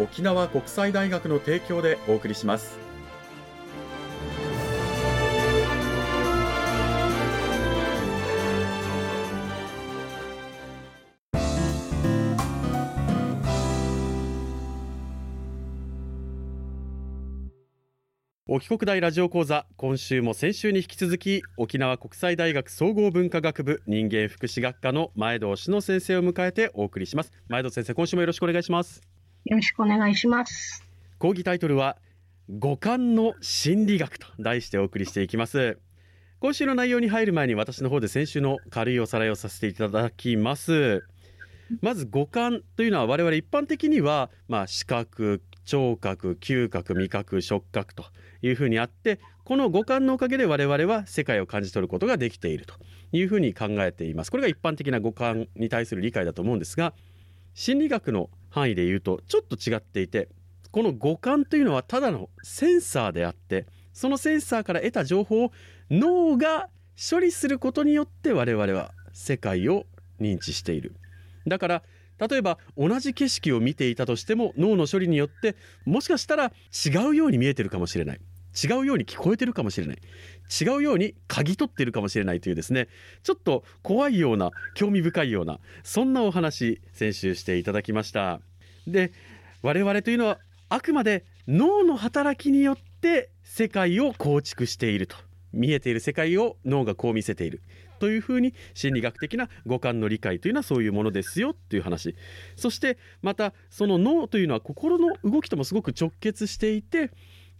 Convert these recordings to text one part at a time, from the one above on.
沖縄国際大学の提供でお送りします。沖国大ラジオ講座今週も先週に引き続き沖縄国際大学総合文化学部人間福祉学科の前藤志乃先生を迎えてお送りします。前藤先生今週もよろしくお願いします。よろしくお願いします。講義タイトルは五感の心理学と題してお送りしていきます。今週の内容に入る前に私の方で先週の軽いおさらいをさせていただきます。まず五感というのは我々一般的にはまあ視覚聴覚嗅覚味覚触覚というふうにあってこの五感のおかげで我々は世界を感じ取ることができているというふうに考えています。これが一般的な五感に対する理解だと思うんですが心理学の範囲で言うとちょっと違っていてこの五感というのはただのセンサーであってそのセンサーから得た情報を脳が処理することによって我々は世界を認知している。だから例えば同じ景色を見ていたとしても脳の処理によってもしかしたら違うように見えてるかもしれない。違うように聞こえてるかもしれない。違うように嗅ぎ取ってるかもしれないというですね。ちょっと怖いような興味深いようなそんなお話先週していただきました。で我々というのはあくまで脳の働きによって世界を構築していると見えている世界を脳がこう見せているというふうに心理学的な五感の理解というのはそういうものですよという話。そしてまたその脳というのは心の動きともすごく直結していて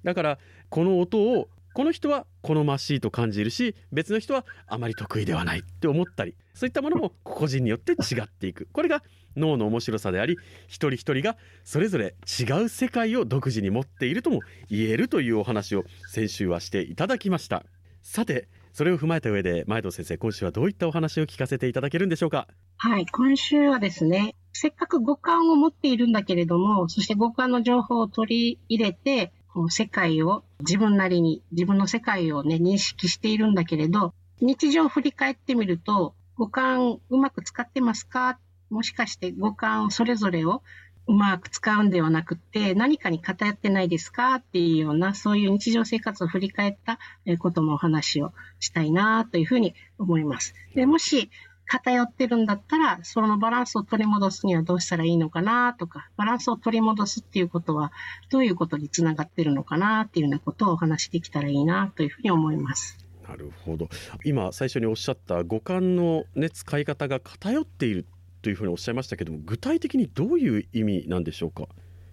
だからこの音をこの人は好ましいと感じるし別の人はあまり得意ではないって思ったりそういったものも個人によって違っていく。これが脳の面白さであり一人一人がそれぞれ違う世界を独自に持っているとも言えるというお話を先週はしていただきました。さてそれを踏まえた上で前藤先生今週はどういったお話を聞かせていただけるんでしょうか？はい今週はですねせっかく五感を持っているんだけれどもそして五感の情報を取り入れてこう世界を自分なりに自分の世界をね認識しているんだけれど日常を振り返ってみると五感うまく使ってますか？もしかして五感それぞれをうまく使うんではなくて、何かに偏ってないですか？っていうような、そういう日常生活を振り返ったこともお話をしたいなというふうに思います。でもし、偏ってるんだったら、そのバランスを取り戻すにはどうしたらいいのかなとか、バランスを取り戻すっていうことは、どういうことにつながってるのかなっていうようなことをお話しできたらいいなというふうに思います。なるほど。今最初におっしゃった五感のね使い方が偏っているというふうにおっしゃいましたけども具体的にどういう意味なんでしょうか？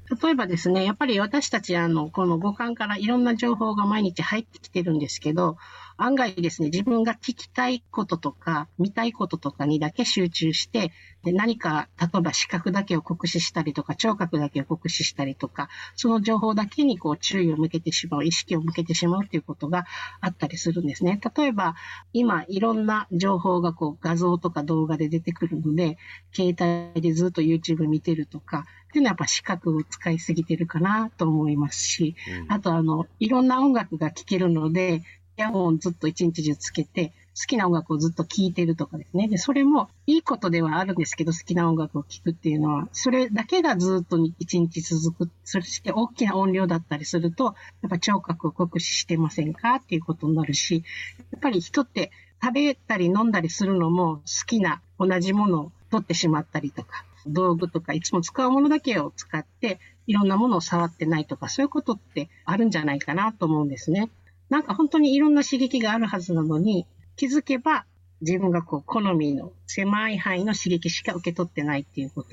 例えばですね、やっぱり私たち、あの、この五感からいろんな情報が毎日入ってきてるんですけど、案外ですね、自分が聞きたいこととか、見たいこととかにだけ集中して、で何か、例えば視覚だけを酷使したりとか、聴覚だけを酷使したりとか、その情報だけにこう注意を向けてしまう、意識を向けてしまうということがあったりするんですね。例えば、今、いろんな情報がこう画像とか動画で出てくるので、携帯でずっと YouTube 見てるとか、っていうのはやっぱ視覚を使いすぎてるかなと思いますし、うん、あとあの、いろんな音楽が聴けるので、イヤホンずっと一日中つけて、好きな音楽をずっと聴いてるとかですね。で、それもいいことではあるんですけど、好きな音楽を聴くっていうのは、それだけがずっと一日続く。そして大きな音量だったりすると、やっぱ聴覚を酷使してませんかっていうことになるし、やっぱり人って食べたり飲んだりするのも好きな同じものを取ってしまったりとか、道具とかいつも使うものだけを使っていろんなものを触ってないとか、そういうことってあるんじゃないかなと思うんですね。なんか本当にいろんな刺激があるはずなのに、気づけば自分がこう好みの狭い範囲の刺激しか受け取ってないっていうこと。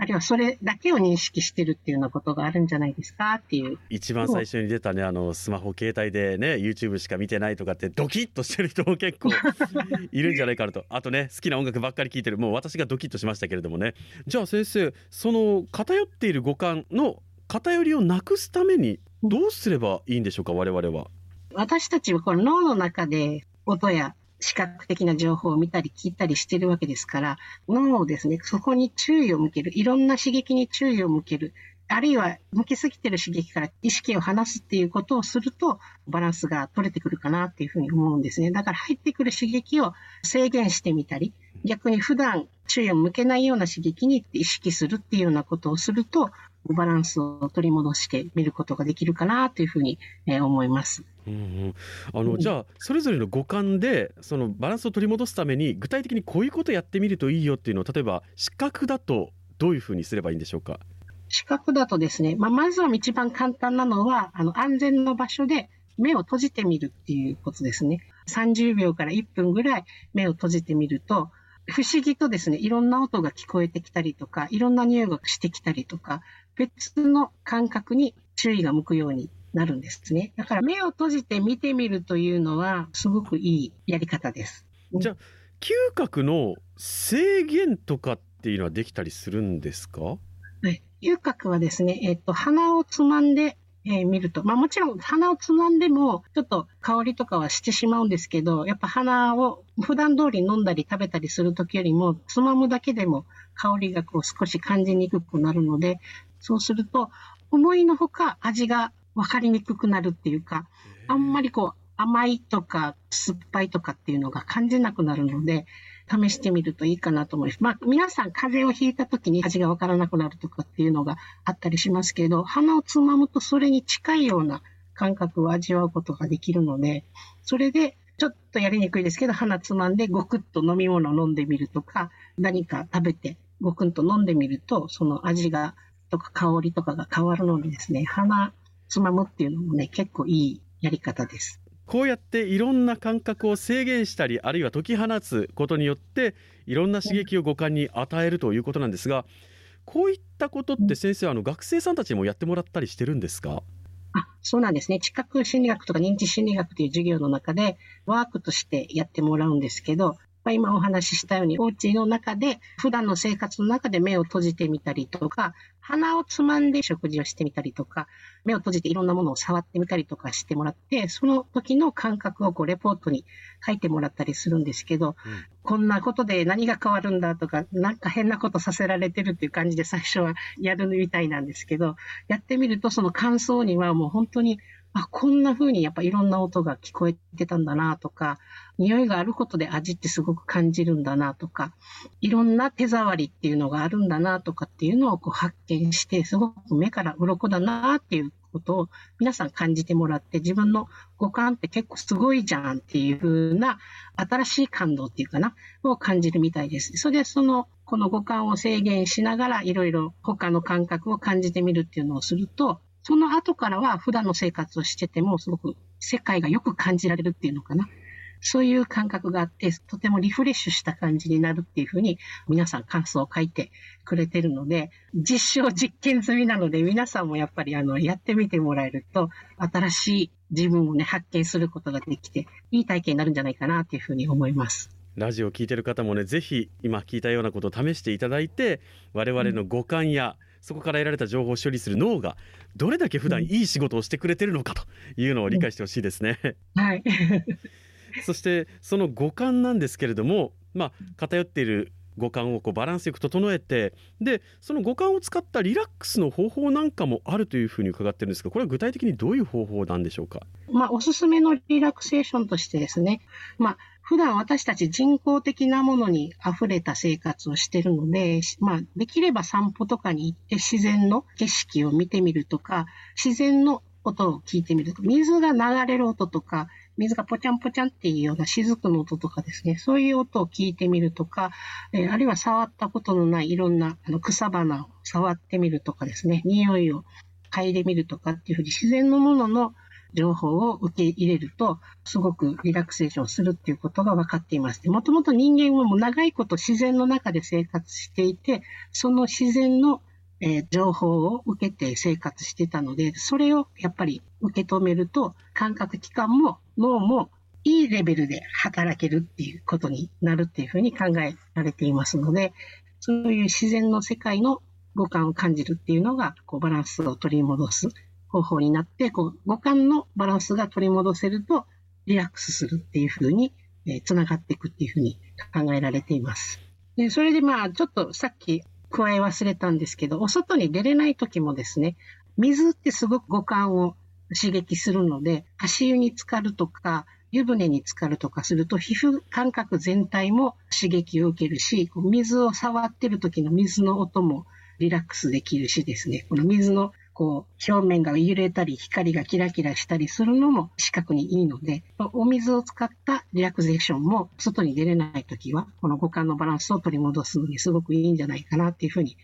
あるいはそれだけを認識してるっていうようなことがあるんじゃないですかっていう。一番最初に出たね、あの、スマホ携帯でね、YouTube しか見てないとかってドキッとしてる人も結構 いるんじゃないかなと。あとね、好きな音楽ばっかり聴いてる、もう私がドキッとしましたけれどもね。じゃあ先生、その偏っている五感の偏りをなくすためにどうすればいいんでしょうか、我々は。私たちはこの脳の中で音や視覚的な情報を見たり聞いたりしてるわけですから、脳をですね、そこに注意を向ける、いろんな刺激に注意を向ける、あるいは向きすぎてる刺激から意識を離すっていうことをすると、バランスが取れてくるかなっていうふうに思うんですね。だから入ってくる刺激を制限してみたり、逆に普段注意を向けないような刺激に意識するっていうようなことをすると、バランスを取り戻して見ることができるかなというふうに、思います。うんうん、あの、じゃあそれぞれの五感でそのバランスを取り戻すために具体的にこういうことやってみるといいよっていうのを例えば視覚だとどういうふうにすればいいんでしょうか？視覚だとですね、まあ、まずは一番簡単なのはあの安全な場所で目を閉じてみるっていうことですね。30秒から1分ぐらい目を閉じてみると不思議とですね、いろんな音が聞こえてきたりとか、いろんな匂いがしてきたりとか、別の感覚に注意が向くようになるんですね。だから目を閉じて見てみるというのは、すごくいいやり方です。じゃあ、嗅覚の制限とかっていうのはできたりするんですか？はい。嗅覚はですね、えっと、鼻をつまんでえー、見ると、まあもちろん鼻をつまんでも、ちょっと香りとかはしてしまうんですけど、やっぱ鼻を普段通り飲んだり食べたりするときよりも、つまむだけでも香りがこう少し感じにくくなるので、そうすると、思いのほか味が分かりにくくなるっていうか、あんまりこう甘いとか酸っぱいとかっていうのが感じなくなるので、試してみるといいかなと思います。まあ、皆さん風邪をひいた時に味がわからなくなるとかっていうのがあったりしますけど、鼻をつまむとそれに近いような感覚を味わうことができるので、それでちょっとやりにくいですけど、鼻つまんでごくっと飲み物を飲んでみるとか、何か食べてごくんと飲んでみると、その味がとか香りとかが変わるのでですね、鼻つまむっていうのもね、結構いいやり方です。こうやっていろんな感覚を制限したりあるいは解き放つことによっていろんな刺激を五感に与えるということなんですがこういったことって先生あの学生さんたちにもやってもらったりしてるんですか？あそうなんですね。知覚心理学とか認知心理学という授業の中でワークとしてやってもらうんですけど、まあ、今お話ししたように、お家の中で、普段の生活の中で目を閉じてみたりとか、鼻をつまんで食事をしてみたりとか、目を閉じていろんなものを触ってみたりとかしてもらって、その時の感覚をこうレポートに書いてもらったりするんですけど、うん、こんなことで何が変わるんだとか、なんか変なことさせられてるっていう感じで最初はやるみたいなんですけど、やってみるとその感想にはもう本当にあ、こんな風にやっぱいろんな音が聞こえてたんだなとか、匂いがあることで味ってすごく感じるんだなとか、いろんな手触りっていうのがあるんだなとかっていうのをこう発見して、すごく目から鱗だなっていうことを皆さん感じてもらって、自分の五感って結構すごいじゃんっていう風な新しい感動っていうかな、を感じるみたいです。それでその、この五感を制限しながらいろいろ他の感覚を感じてみるっていうのをすると、その後からは普段の生活をしててもすごく世界がよく感じられるっていうのかな。そういう感覚があって、とてもリフレッシュした感じになるっていうふうに皆さん感想を書いてくれてるので、実証実験済みなので皆さんもやっぱりあのやってみてもらえると、新しい自分をね、発見することができて、いい体験になるんじゃないかなっていうふうに思います。ラジオを聞いてる方もね、ぜひ今聞いたようなことを試していただいて、我々の五感や、うんそこから得られた情報を処理する脳がどれだけ普段いい仕事をしてくれてるのかというのを理解してほしいですね。はい。そしてその五感なんですけれども、まあ、偏っている五感をこうバランスよく整えてでその五感を使ったリラックスの方法なんかもあるというふうに伺ってるんですがこれは具体的にどういう方法なんでしょうか、まあ、おすすめのリラクセーションとしてですね、まあ、普段私たち人工的なものに溢れた生活をしているので、まあ、できれば散歩とかに行って自然の景色を見てみるとか、自然の音を聞いてみるとか、水が流れる音とか、水がポチャンポチャンっていうような雫の音とかですね、そういう音を聞いてみるとか、え、あるいは触ったことのないいろんなあの草花を触ってみるとかですね、匂いを嗅いでみるとかっていうふうに自然のものの情報を受け入れると、すごくリラクセーションするっていうことが分かっています。もともと人間はもう長いこと自然の中で生活していて、その自然のえ、情報を受けて生活してたので、それをやっぱり受け止めると、感覚器官も脳もいいレベルで働けるっていうことになるっていうふうに考えられていますので、そういう自然の世界の五感を感じるっていうのが、こうバランスを取り戻す方法になって、こう五感のバランスが取り戻せると、リラックスするっていうふうに、え、つながっていくっていうふうに考えられています。でそれでまあ、ちょっとさっき加え忘れたんですけど、お外に出れない時もですね、水ってすごく五感を刺激するので、足湯に浸かるとか、湯船に浸かるとかすると、皮膚感覚全体も刺激を受けるし、水を触ってる時の水の音もリラックスできるしですね、この水のこう、表面が揺れたり、光がキラキラしたりするのも視覚にいいので、お水を使ったリラクゼーションも外に出れないときは、この五感のバランスを取り戻すのにすごくいいんじゃないかなっていうふうに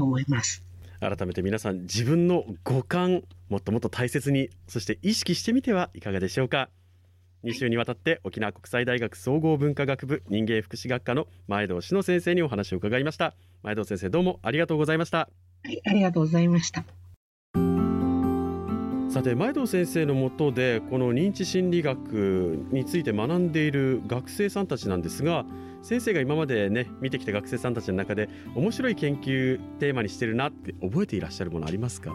思います。改めて皆さん自分の五感もっともっと大切にそして意識してみてはいかがでしょうか？2週にわたって沖縄国際大学総合文化学部人間福祉学科の前藤志乃先生にお話を伺いました。前藤先生どうもありがとうございました。はいありがとうございましたさて前藤先生のもとでこの認知心理学について学んでいる学生さんたちなんですが先生が今までね見てきた学生さんたちの中で面白い研究テーマにしてるなって覚えていらっしゃるものありますか？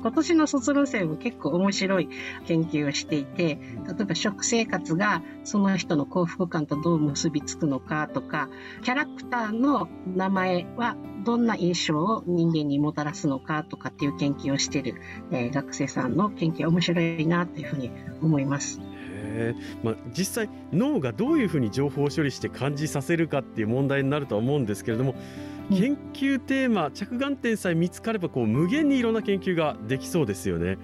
今年の卒業生も結構面白い研究をしていて、例えば食生活がその人の幸福感とどう結びつくのかとか、キャラクターの名前はどんな印象を人間にもたらすのかとかっていう研究をしている、えー、学生さんの研究は面白いなというふうに思います。まあ、実際脳がどういうふうに情報を処理して感じさせるかっていう問題になるとは思うんですけれども研究テーマ着眼点さえ見つかればこう無限にいろんな研究ができそうですよね。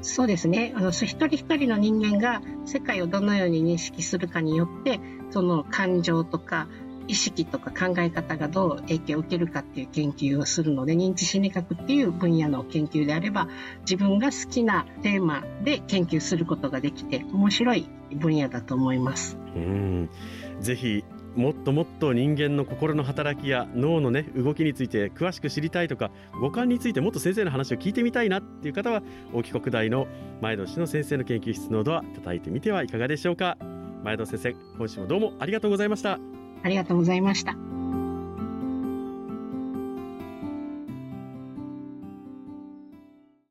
そうですねあの一人一人の人間が世界をどのように認識するかによってその感情とか意識とか考え方がどう影響を受けるかっていう研究をするので認知心理学っていう分野の研究であれば自分が好きなテーマで研究することができて面白い分野だと思います。うんぜひもっともっと人間の心の働きや脳のね動きについて詳しく知りたいとか五感についてもっと先生の話を聞いてみたいなっていう方は大木国大の前戸氏の先生の研究室のドア叩いてみてはいかがでしょうか前戸先生今週もどうもありがとうございましたありがとうございました。